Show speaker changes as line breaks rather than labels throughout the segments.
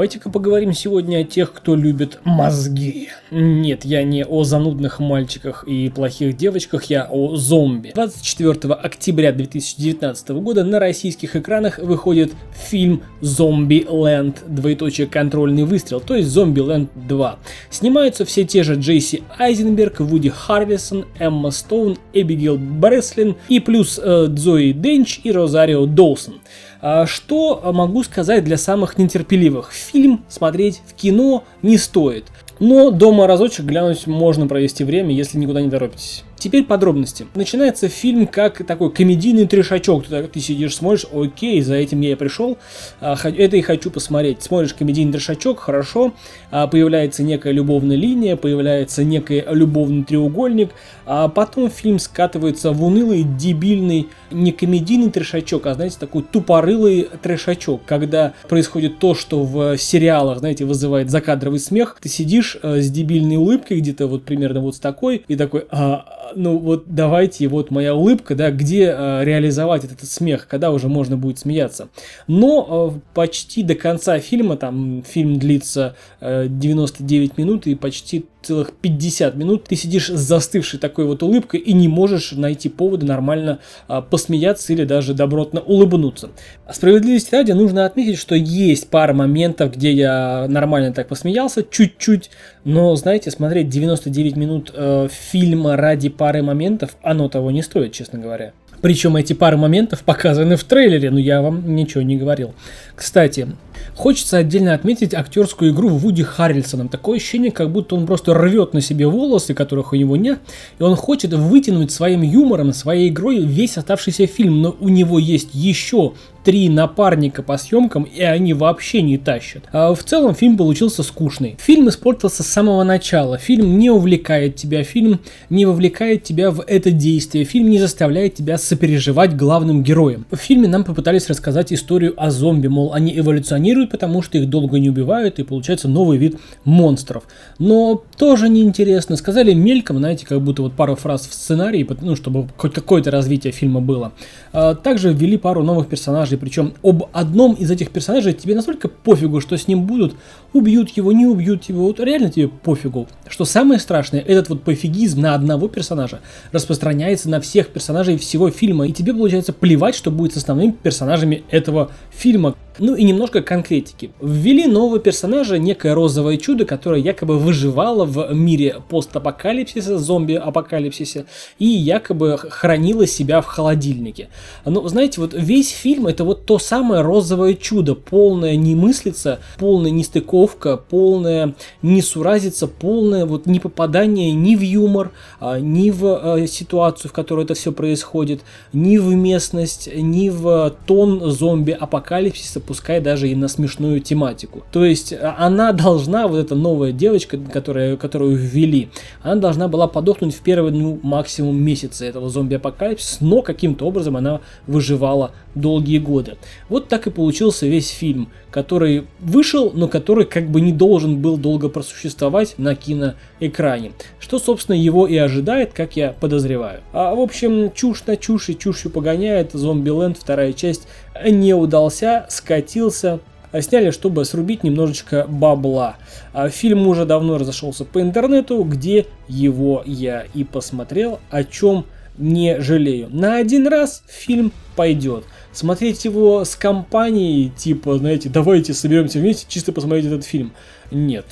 давайте-ка поговорим сегодня о тех, кто любит мозги. Нет, я не о занудных мальчиках и плохих девочках, я о зомби. 24 октября 2019 года на российских экранах выходит фильм «Зомби Ленд», двоеточие контрольный выстрел, то есть «Зомби Ленд 2». Снимаются все те же Джейси Айзенберг, Вуди Харрисон, Эмма Стоун, Эбигейл Бреслин и плюс э, Зои Денч и Розарио Доусон. А что могу сказать для самых нетерпеливых? Фильм смотреть в кино не стоит. Но дома разочек глянуть можно провести время, если никуда не торопитесь. Теперь подробности. Начинается фильм как такой комедийный трешачок. Ты, ты сидишь, смотришь, окей, за этим я и пришел, а, это и хочу посмотреть. Смотришь комедийный трешачок, хорошо, а, появляется некая любовная линия, появляется некий любовный треугольник, а потом фильм скатывается в унылый, дебильный, не комедийный трешачок, а, знаете, такой тупорылый трешачок, когда происходит то, что в сериалах, знаете, вызывает закадровый смех. Ты сидишь э, с дебильной улыбкой где-то вот примерно вот с такой, и такой, а, ну вот давайте, вот моя улыбка, да, где э, реализовать этот, этот смех, когда уже можно будет смеяться. Но э, почти до конца фильма, там фильм длится э, 99 минут и почти целых 50 минут ты сидишь с застывшей такой вот улыбкой и не можешь найти повода нормально а, посмеяться или даже добротно улыбнуться. Справедливости ради нужно отметить, что есть пара моментов, где я нормально так посмеялся, чуть-чуть, но знаете, смотреть 99 минут э, фильма ради пары моментов, оно того не стоит, честно говоря. Причем эти пары моментов показаны в трейлере, но я вам ничего не говорил. Кстати, Хочется отдельно отметить актерскую игру Вуди Харрельсоном. Такое ощущение, как будто он просто рвет на себе волосы, которых у него нет, и он хочет вытянуть своим юмором, своей игрой весь оставшийся фильм, но у него есть еще три напарника по съемкам, и они вообще не тащат. А в целом фильм получился скучный. Фильм испортился с самого начала. Фильм не увлекает тебя, фильм не вовлекает тебя в это действие, фильм не заставляет тебя сопереживать главным героям. В фильме нам попытались рассказать историю о зомби, мол, они эволюционируют эволюционируют, потому что их долго не убивают, и получается новый вид монстров. Но тоже неинтересно. Сказали мельком, знаете, как будто вот пару фраз в сценарии, ну, чтобы хоть какое-то развитие фильма было. А, также ввели пару новых персонажей, причем об одном из этих персонажей тебе настолько пофигу, что с ним будут, убьют его, не убьют его, вот реально тебе пофигу. Что самое страшное, этот вот пофигизм на одного персонажа распространяется на всех персонажей всего фильма, и тебе получается плевать, что будет с основными персонажами этого фильма. Ну и немножко конкретики. Ввели нового персонажа, некое розовое чудо, которое якобы выживало в мире постапокалипсиса, зомби-апокалипсисе, и якобы хранило себя в холодильнике. Но, знаете, вот весь фильм это вот то самое розовое чудо, полное немыслица, полная нестыковка, полная несуразица, полное вот не попадание ни в юмор, а, ни в э, ситуацию, в которой это все происходит, ни в местность, ни в тон зомби-апокалипсиса, пускай даже и на смешную тематику. То есть а, она должна, вот эта новая девочка, которая, которую ввели, она должна была подохнуть в первые, ну, максимум месяцы этого зомби-апокалипсиса, но каким-то образом она выживала долгие годы. Вот так и получился весь фильм, который вышел, но который как бы не должен был долго просуществовать на киноэкране. Что, собственно, его и ожидает, как я подозреваю. А, в общем, чушь на чушь и чушью погоняет. Зомби-ленд, вторая часть, не удался, скатился, сняли, чтобы срубить немножечко бабла. А фильм уже давно разошелся по интернету, где его я и посмотрел, о чем не жалею. На один раз фильм пойдет. Смотреть его с компанией, типа, знаете, давайте соберемся вместе, чисто посмотреть этот фильм. Нет,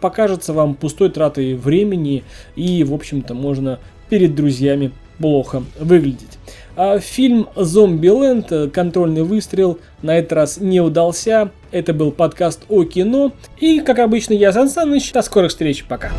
покажется вам пустой тратой времени и, в общем-то, можно перед друзьями плохо выглядеть. А фильм «Зомбиленд. Контрольный выстрел» на этот раз не удался. Это был подкаст о кино. И, как обычно, я Сан Саныч. До скорых встреч. Пока.